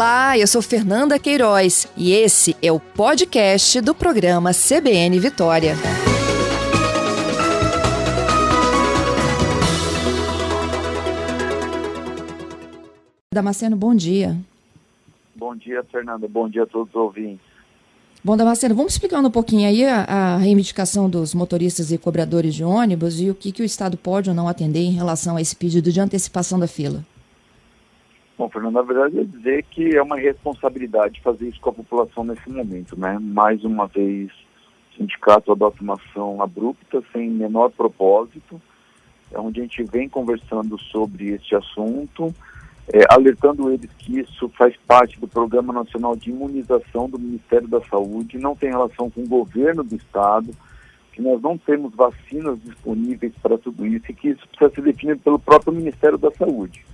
Olá, eu sou Fernanda Queiroz e esse é o podcast do programa CBN Vitória. Damasceno, bom dia. Bom dia, Fernanda. Bom dia a todos os ouvintes. Bom, Damasceno, vamos explicando um pouquinho aí a, a, reivindicação dos motoristas e cobradores de ônibus e o que, que o Estado pode ou não atender em relação a esse pedido de antecipação da fila. Bom, Fernando, na verdade é dizer que é uma responsabilidade fazer isso com a população nesse momento, né? Mais uma vez, o sindicato adota uma ação abrupta, sem menor propósito, é onde a gente vem conversando sobre este assunto, é, alertando eles que isso faz parte do Programa Nacional de Imunização do Ministério da Saúde, não tem relação com o governo do Estado, que nós não temos vacinas disponíveis para tudo isso e que isso precisa ser definido pelo próprio Ministério da Saúde.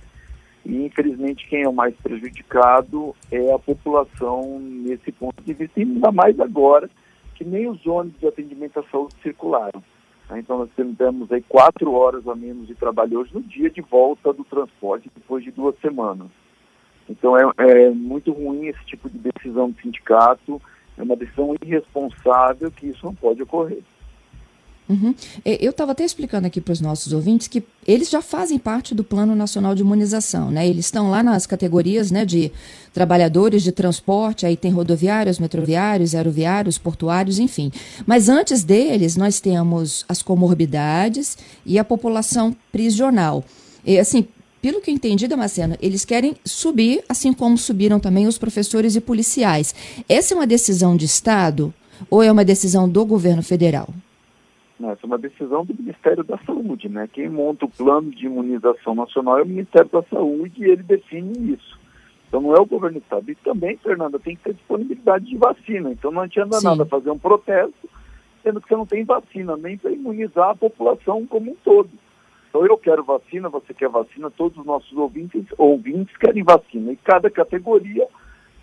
E, infelizmente, quem é o mais prejudicado é a população nesse ponto de vista, e ainda mais agora que nem os ônibus de atendimento à saúde circularam. Né? Então, nós temos aí quatro horas a menos de trabalho hoje no dia de volta do transporte, depois de duas semanas. Então, é, é muito ruim esse tipo de decisão do sindicato, é uma decisão irresponsável que isso não pode ocorrer. Uhum. É, eu estava até explicando aqui para os nossos ouvintes que eles já fazem parte do Plano Nacional de Imunização, né? Eles estão lá nas categorias né, de trabalhadores de transporte, aí tem rodoviários, metroviários, aeroviários, portuários, enfim. Mas antes deles, nós temos as comorbidades e a população prisional. E, assim, pelo que eu entendi, Damasceno, eles querem subir, assim como subiram também os professores e policiais. Essa é uma decisão de Estado ou é uma decisão do governo federal? Essa é uma decisão do Ministério da Saúde, né? Quem monta o plano de imunização nacional é o Ministério da Saúde e ele define isso. Então não é o governo do Estado. E também, Fernanda, tem que ter disponibilidade de vacina. Então não adianta Sim. nada fazer um protesto, sendo que você não tem vacina, nem para imunizar a população como um todo. Então eu quero vacina, você quer vacina, todos os nossos ouvintes, ouvintes querem vacina. E cada categoria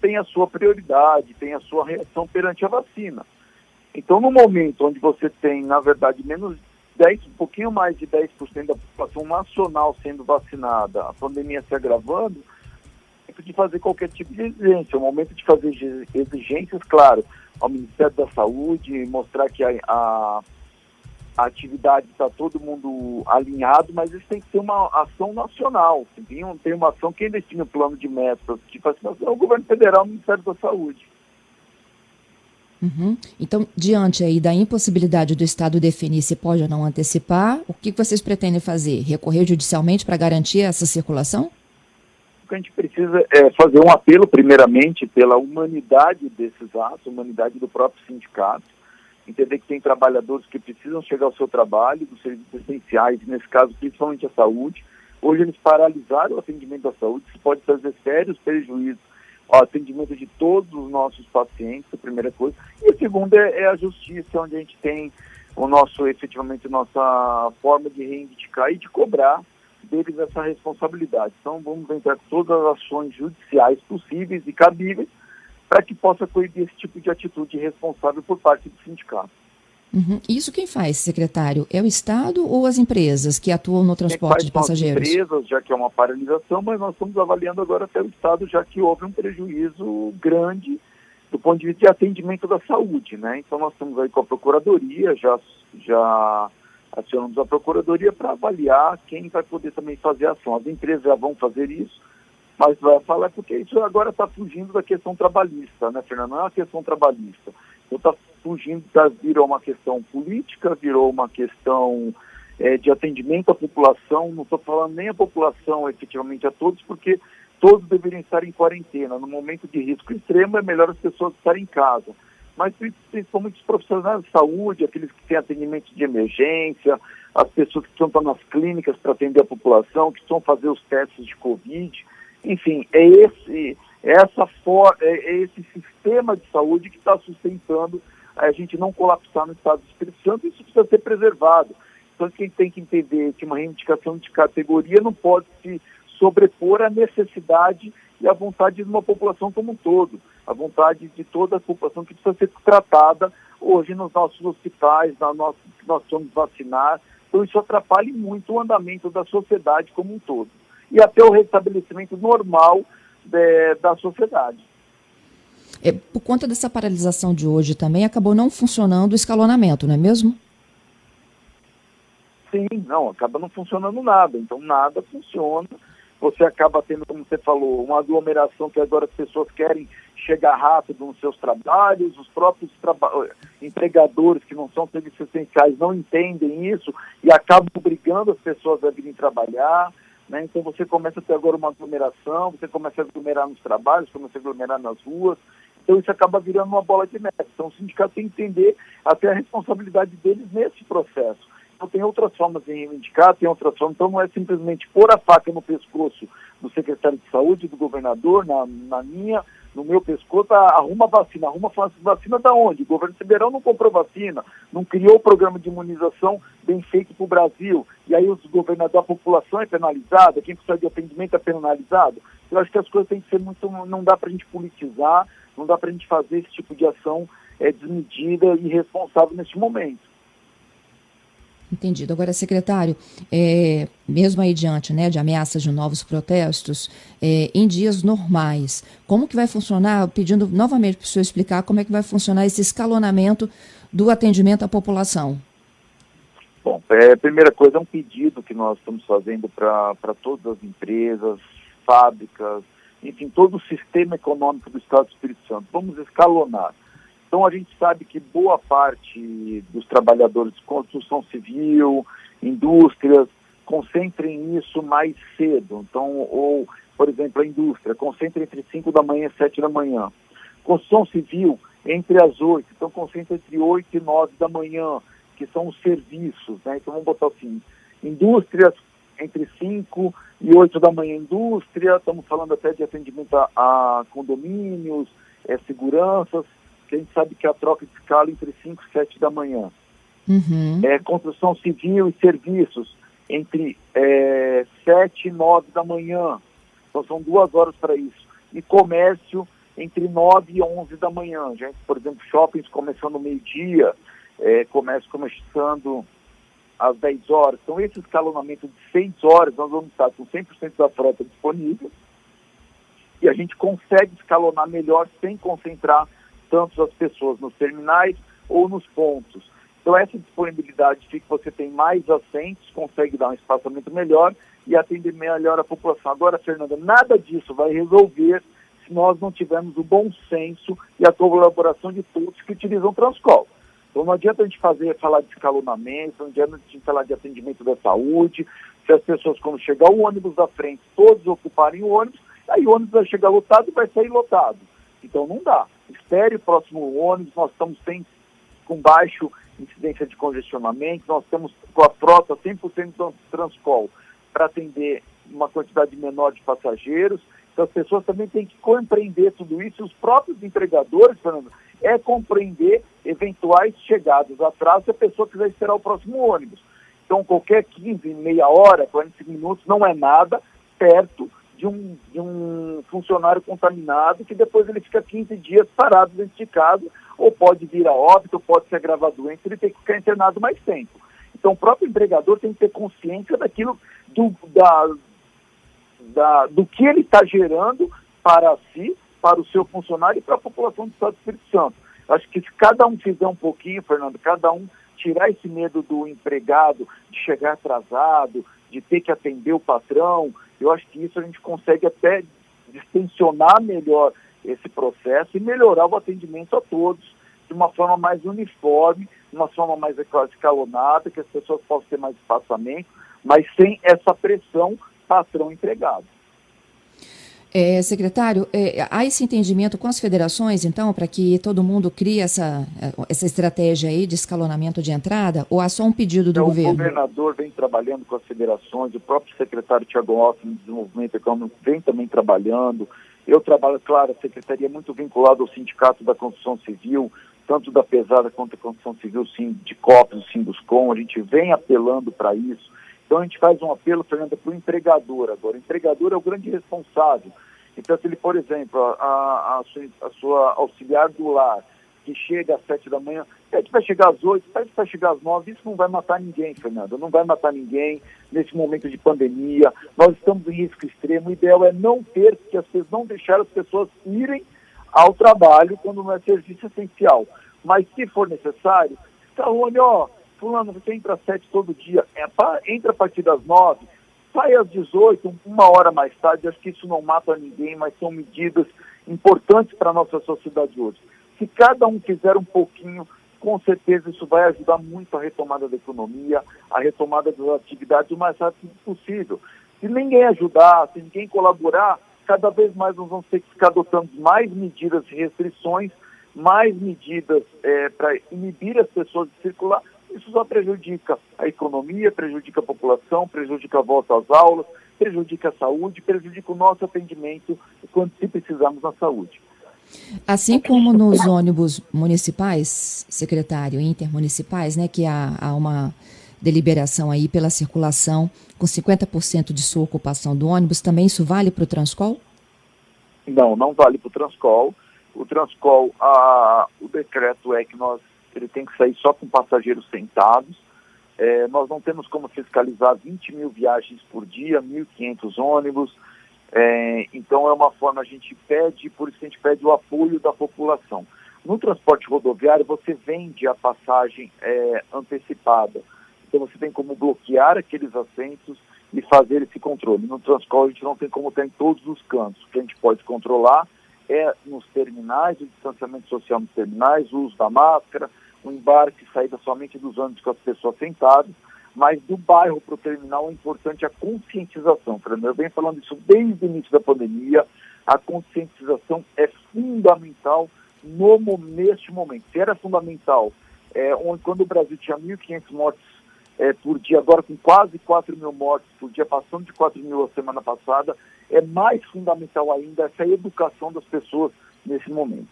tem a sua prioridade, tem a sua reação perante a vacina. Então, no momento onde você tem, na verdade, menos 10, um pouquinho mais de 10% da população nacional sendo vacinada, a pandemia se agravando, é de fazer qualquer tipo de exigência, é o momento de fazer exigências, claro, ao Ministério da Saúde, mostrar que a, a, a atividade está todo mundo alinhado, mas isso tem que ser uma ação nacional. Tem, tem uma ação, quem define o plano de metas de vacinação é o governo federal, o Ministério da Saúde. Uhum. Então, diante aí da impossibilidade do Estado definir se pode ou não antecipar, o que vocês pretendem fazer? Recorrer judicialmente para garantir essa circulação? O que a gente precisa é fazer um apelo, primeiramente, pela humanidade desses atos, humanidade do próprio sindicato, entender que tem trabalhadores que precisam chegar ao seu trabalho, dos serviços essenciais, nesse caso, principalmente a saúde. Hoje eles paralisaram o atendimento da saúde, isso pode trazer sérios prejuízos o atendimento de todos os nossos pacientes, a primeira coisa. E a segunda é, é, a justiça, onde a gente tem o nosso, efetivamente, nossa forma de reivindicar e de cobrar deles essa responsabilidade. Então, vamos entrar com todas as ações judiciais possíveis e cabíveis para que possa coibir esse tipo de atitude irresponsável por parte do sindicato. Uhum. Isso quem faz, secretário? É o Estado ou as empresas que atuam no transporte de passageiros? As empresas, já que é uma paralisação, mas nós estamos avaliando agora até o Estado, já que houve um prejuízo grande do ponto de vista de atendimento da saúde, né? Então nós estamos aí com a Procuradoria, já, já acionamos a Procuradoria para avaliar quem vai poder também fazer a ação. As empresas já vão fazer isso, mas vai falar porque isso agora está fugindo da questão trabalhista, né, Fernando? Não é uma questão trabalhista. Então está fugindo, tá, virou uma questão política, virou uma questão é, de atendimento à população. Não estou falando nem a população efetivamente a todos, porque todos deveriam estar em quarentena. No momento de risco extremo, é melhor as pessoas estarem em casa. Mas principalmente os profissionais de saúde, aqueles que têm atendimento de emergência, as pessoas que estão nas clínicas para atender a população, que estão fazer os testes de Covid. Enfim, é esse, é essa for, é, é esse sistema de saúde que está sustentando a gente não colapsar no estado do Espírito Santo, isso precisa ser preservado. Então, quem tem que entender que uma reivindicação de categoria não pode se sobrepor à necessidade e à vontade de uma população como um todo, a vontade de toda a população que precisa ser tratada hoje nos nossos hospitais, na nossa, que nós vamos vacinar. Então, isso atrapalha muito o andamento da sociedade como um todo. E até o restabelecimento normal é, da sociedade. É, por conta dessa paralisação de hoje também, acabou não funcionando o escalonamento, não é mesmo? Sim, não, acaba não funcionando nada. Então, nada funciona. Você acaba tendo, como você falou, uma aglomeração que agora as pessoas querem chegar rápido nos seus trabalhos, os próprios traba empregadores que não são serviços essenciais não entendem isso e acabam obrigando as pessoas a virem trabalhar. Né? Então você começa a ter agora uma aglomeração, você começa a aglomerar nos trabalhos, começa a aglomerar nas ruas. Então isso acaba virando uma bola de neve. Então o sindicato tem que entender até a responsabilidade deles nesse processo. Então tem outras formas de reivindicar, tem outras formas. Então não é simplesmente pôr a faca no pescoço do secretário de saúde, do governador, na, na minha, no meu pescoço, arruma vacina. Arruma vacina da onde? O governo federal não comprou vacina, não criou o programa de imunização bem feito para o Brasil. E aí os governadores, a população é penalizada, quem precisa de atendimento é penalizado. Eu acho que as coisas têm que ser muito. Não dá para a gente politizar, não dá para a gente fazer esse tipo de ação é, desmedida e irresponsável neste momento. Entendido. Agora, secretário, é, mesmo aí diante né, de ameaças de novos protestos, é, em dias normais, como que vai funcionar, pedindo novamente para o senhor explicar como é que vai funcionar esse escalonamento do atendimento à população? Bom, é, a primeira coisa é um pedido que nós estamos fazendo para todas as empresas, fábricas, enfim, todo o sistema econômico do Estado do Espírito Santo. Vamos escalonar. Então a gente sabe que boa parte dos trabalhadores de construção civil, indústrias, concentrem isso mais cedo. Então, ou, por exemplo, a indústria, concentra entre 5 da manhã e 7 da manhã. Construção civil, entre as 8, então concentra entre 8 e 9 da manhã, que são os serviços, né? Então vamos botar assim, indústrias entre 5 e 8 da manhã, indústria, estamos falando até de atendimento a, a condomínios, é, seguranças, que a gente sabe que a troca de escala entre 5 e 7 da manhã. Uhum. É, construção civil e serviços entre é, 7 e 9 da manhã. Então são duas horas para isso. E comércio entre 9 e 11 da manhã. Gente, por exemplo, shoppings começando meio-dia, é, comércio começando às 10 horas. Então esse escalonamento de 6 horas nós vamos estar com 100% da frota disponível e a gente consegue escalonar melhor sem concentrar tanto as pessoas nos terminais ou nos pontos. Então, essa disponibilidade fica que você tem mais assentos, consegue dar um espaçamento melhor e atender melhor a população. Agora, Fernanda, nada disso vai resolver se nós não tivermos o bom senso e a colaboração de todos que utilizam o Transcol. Então, não adianta a gente fazer, falar de escalonamento, não adianta a gente falar de atendimento da saúde, se as pessoas, quando chegar o ônibus da frente, todos ocuparem o ônibus, aí o ônibus vai chegar lotado e vai sair lotado. Então, não dá espere o próximo ônibus, nós estamos sem, com baixo incidência de congestionamento, nós estamos com a frota 100% do Transcol para atender uma quantidade menor de passageiros. Então as pessoas também têm que compreender tudo isso, os próprios empregadores, Fernando, é compreender eventuais chegadas, atrasos se a pessoa quiser esperar o próximo ônibus. Então qualquer 15, meia hora, 45 minutos não é nada perto de um, de um funcionário contaminado que depois ele fica 15 dias parado dentro de casa, ou pode vir a óbito, pode ser agravado doente, ele tem que ficar internado mais tempo. Então o próprio empregador tem que ter consciência daquilo, do, da, da, do que ele está gerando para si, para o seu funcionário e para a população do Estado do Espírito Santo. Acho que se cada um fizer um pouquinho, Fernando, cada um tirar esse medo do empregado de chegar atrasado, de ter que atender o patrão, eu acho que isso a gente consegue até distensionar melhor esse processo e melhorar o atendimento a todos de uma forma mais uniforme, de uma forma mais escalonada, que as pessoas possam ter mais espaçamento, mas sem essa pressão patrão-empregado. É, secretário, é, há esse entendimento com as federações, então, para que todo mundo crie essa, essa estratégia aí de escalonamento de entrada, ou há só um pedido do então, governo? O governador vem trabalhando com as federações, o próprio secretário Tiago Rossi, no Desenvolvimento Econômico, vem também trabalhando. Eu trabalho, claro, a secretaria é muito vinculada ao Sindicato da Construção Civil, tanto da Pesada quanto da Construção Civil, sim, de COPS, sim, dos COM, a gente vem apelando para isso então a gente faz um apelo, Fernanda, para o empregador agora. O empregador é o grande responsável. Então, se ele, por exemplo, a, a, sua, a sua auxiliar do lar que chega às sete da manhã, pede para chegar às oito, pede para chegar às nove, isso não vai matar ninguém, Fernando, não vai matar ninguém nesse momento de pandemia, nós estamos em risco extremo, o ideal é não ter, que as pessoas não deixar as pessoas irem ao trabalho quando não é serviço essencial, mas se for necessário, Saúde, ó, fulano, você entra às sete todo dia, é, entra a partir das nove, sai às 18, uma hora mais tarde, acho que isso não mata ninguém, mas são medidas importantes para a nossa sociedade hoje. Se cada um fizer um pouquinho, com certeza isso vai ajudar muito a retomada da economia, a retomada das atividades o mais rápido possível. Se ninguém ajudar, se ninguém colaborar, cada vez mais nós vamos ter que ficar adotando mais medidas de restrições, mais medidas é, para inibir as pessoas de circular. Isso só prejudica a economia, prejudica a população, prejudica a volta às aulas, prejudica a saúde, prejudica o nosso atendimento quando se precisarmos na saúde. Assim como nos ônibus municipais, secretário, intermunicipais, né, que há, há uma deliberação aí pela circulação com 50% de sua ocupação do ônibus, também isso vale para o Transcol? Não, não vale para o Transcol. O Transcol, a, o decreto é que nós, ele tem que sair só com passageiros sentados. É, nós não temos como fiscalizar 20 mil viagens por dia, 1.500 ônibus, é, então é uma forma, a gente pede, por isso a gente pede o apoio da população. No transporte rodoviário, você vende a passagem é, antecipada. Então você tem como bloquear aqueles assentos e fazer esse controle. No transporte a gente não tem como ter em todos os cantos. O que a gente pode controlar é nos terminais, o distanciamento social nos terminais, o uso da máscara, o embarque e saída somente dos ônibus com as pessoas sentadas mas do bairro para o terminal é importante a conscientização. Eu venho falando isso desde o início da pandemia. A conscientização é fundamental no, neste momento. Se era fundamental é, onde, quando o Brasil tinha 1.500 mortes é, por dia, agora com quase 4 mil mortes por dia, passando de 4 mil a semana passada, é mais fundamental ainda essa educação das pessoas nesse momento.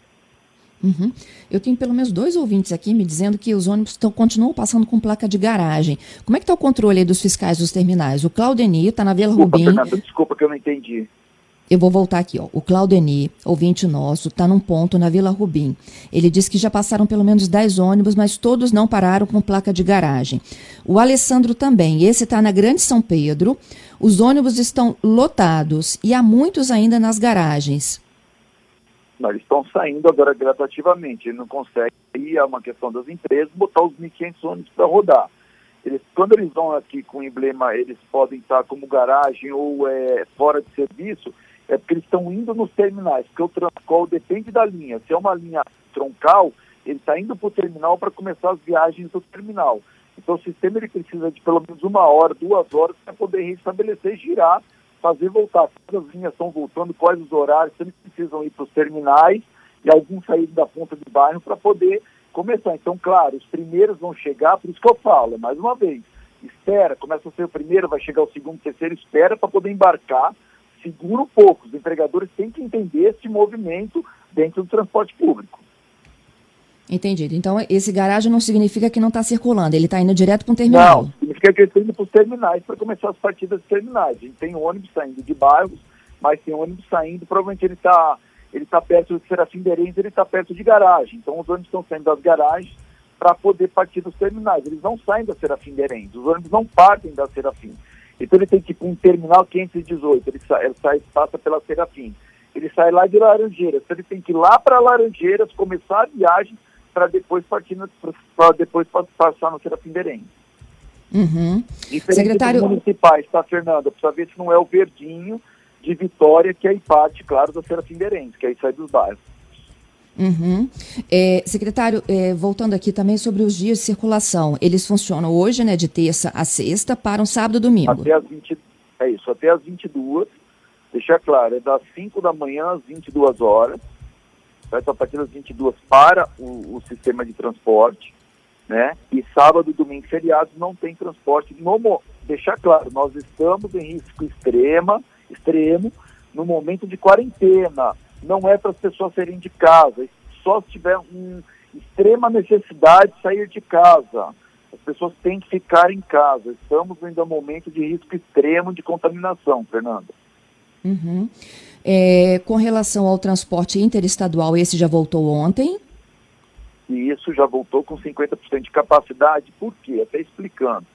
Uhum. Eu tenho pelo menos dois ouvintes aqui me dizendo que os ônibus tão, continuam passando com placa de garagem. Como é que está o controle dos fiscais dos terminais? O Claudeni está na Vila desculpa, Rubim. Fernanda, desculpa que eu não entendi. Eu vou voltar aqui, ó. O Claudeni, ouvinte nosso, está num ponto na Vila Rubim. Ele diz que já passaram pelo menos 10 ônibus, mas todos não pararam com placa de garagem. O Alessandro também. Esse está na Grande São Pedro. Os ônibus estão lotados e há muitos ainda nas garagens. Não, eles estão saindo agora gradativamente, ele não consegue, aí é uma questão das empresas, botar os 1.500 ônibus para rodar. Eles, quando eles vão aqui com o emblema, eles podem estar como garagem ou é, fora de serviço, é porque eles estão indo nos terminais, porque o Transcol depende da linha. Se é uma linha troncal, ele está indo para o terminal para começar as viagens do terminal. Então o sistema ele precisa de pelo menos uma hora, duas horas para poder restabelecer e girar fazer voltar. Quais as linhas estão voltando, quais os horários, se eles precisam ir para os terminais e alguns saírem da ponta de bairro para poder começar. Então, claro, os primeiros vão chegar, por isso que eu falo, mais uma vez, espera, começa a ser o primeiro, vai chegar o segundo, terceiro, espera para poder embarcar, segura um pouco. Os empregadores têm que entender esse movimento dentro do transporte público. Entendido. Então, esse garagem não significa que não está circulando, ele está indo direto para um terminal. Não, significa que ele está indo para os terminais para começar as partidas de terminais. A gente tem ônibus saindo de bairros, mas tem ônibus saindo, provavelmente ele está ele tá perto de Serafim Berens, ele está perto de garagem. Então, os ônibus estão saindo das garagens para poder partir dos terminais. Eles não saem da Serafim Berens, os ônibus não partem da Serafim. Então, ele tem para um terminal 518, ele sai, ele sai passa pela Serafim. Ele sai lá de Laranjeiras, então ele tem que ir lá para Laranjeiras, começar a viagem para depois partir para depois passar no Serafim Berém. Uhum. Diferente Secretário... dos municipais, tá, Fernanda? Precisa ver se não é o verdinho de Vitória, que é parte, claro, da Serafim Berém, que aí sai dos bairros. Uhum. É, secretário, é, voltando aqui também sobre os dias de circulação, eles funcionam hoje, né, de terça a sexta, para um sábado e domingo? Até as 20, é isso, até as 22, deixar claro, é das 5 da manhã às 22 horas, certo? a partir das 22 para o, o sistema de transporte, né? E sábado, domingo, feriados não tem transporte. No, deixar claro, nós estamos em risco extrema, extremo no momento de quarentena. Não é para as pessoas saírem de casa, só se tiver uma extrema necessidade de sair de casa. As pessoas têm que ficar em casa. Estamos ainda no momento de risco extremo de contaminação, Fernanda. Uhum. É, com relação ao transporte interestadual, esse já voltou ontem? E isso já voltou com 50% de capacidade. Por quê? Até explicando.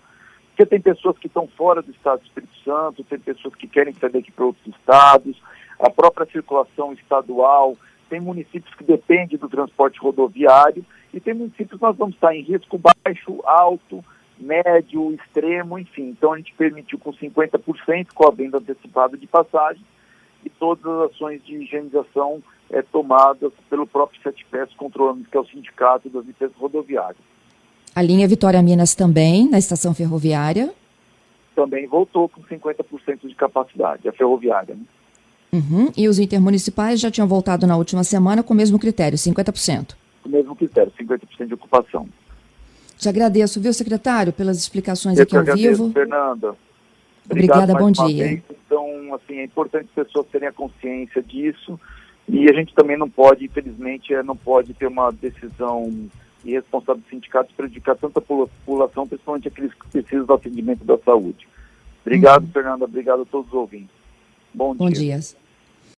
Porque tem pessoas que estão fora do estado do Espírito Santo, tem pessoas que querem sair daqui para outros estados, a própria circulação estadual, tem municípios que dependem do transporte rodoviário e tem municípios que nós vamos estar em risco baixo, alto, médio, extremo, enfim. Então a gente permitiu com 50% com a venda antecipada de passagem e todas as ações de higienização é, tomadas pelo próprio SETPES, controlando que é o sindicato das empresas rodoviárias. A linha Vitória Minas também, na estação ferroviária? Também voltou com 50% de capacidade, a ferroviária. Né? Uhum. E os intermunicipais já tinham voltado na última semana com o mesmo critério, 50%? Com o mesmo critério, 50% de ocupação. Te agradeço, viu, secretário, pelas explicações Eu aqui ao agradeço, vivo. Fernanda. Obrigada, bom dia. Vez. Então, assim, é importante as pessoas terem a consciência disso e a gente também não pode, infelizmente, é, não pode ter uma decisão irresponsável dos sindicatos prejudicar tanta população, principalmente aqueles que precisam do atendimento da saúde. Obrigado, uhum. Fernanda. Obrigado a todos os ouvintes. Bom, Bom dia. dia.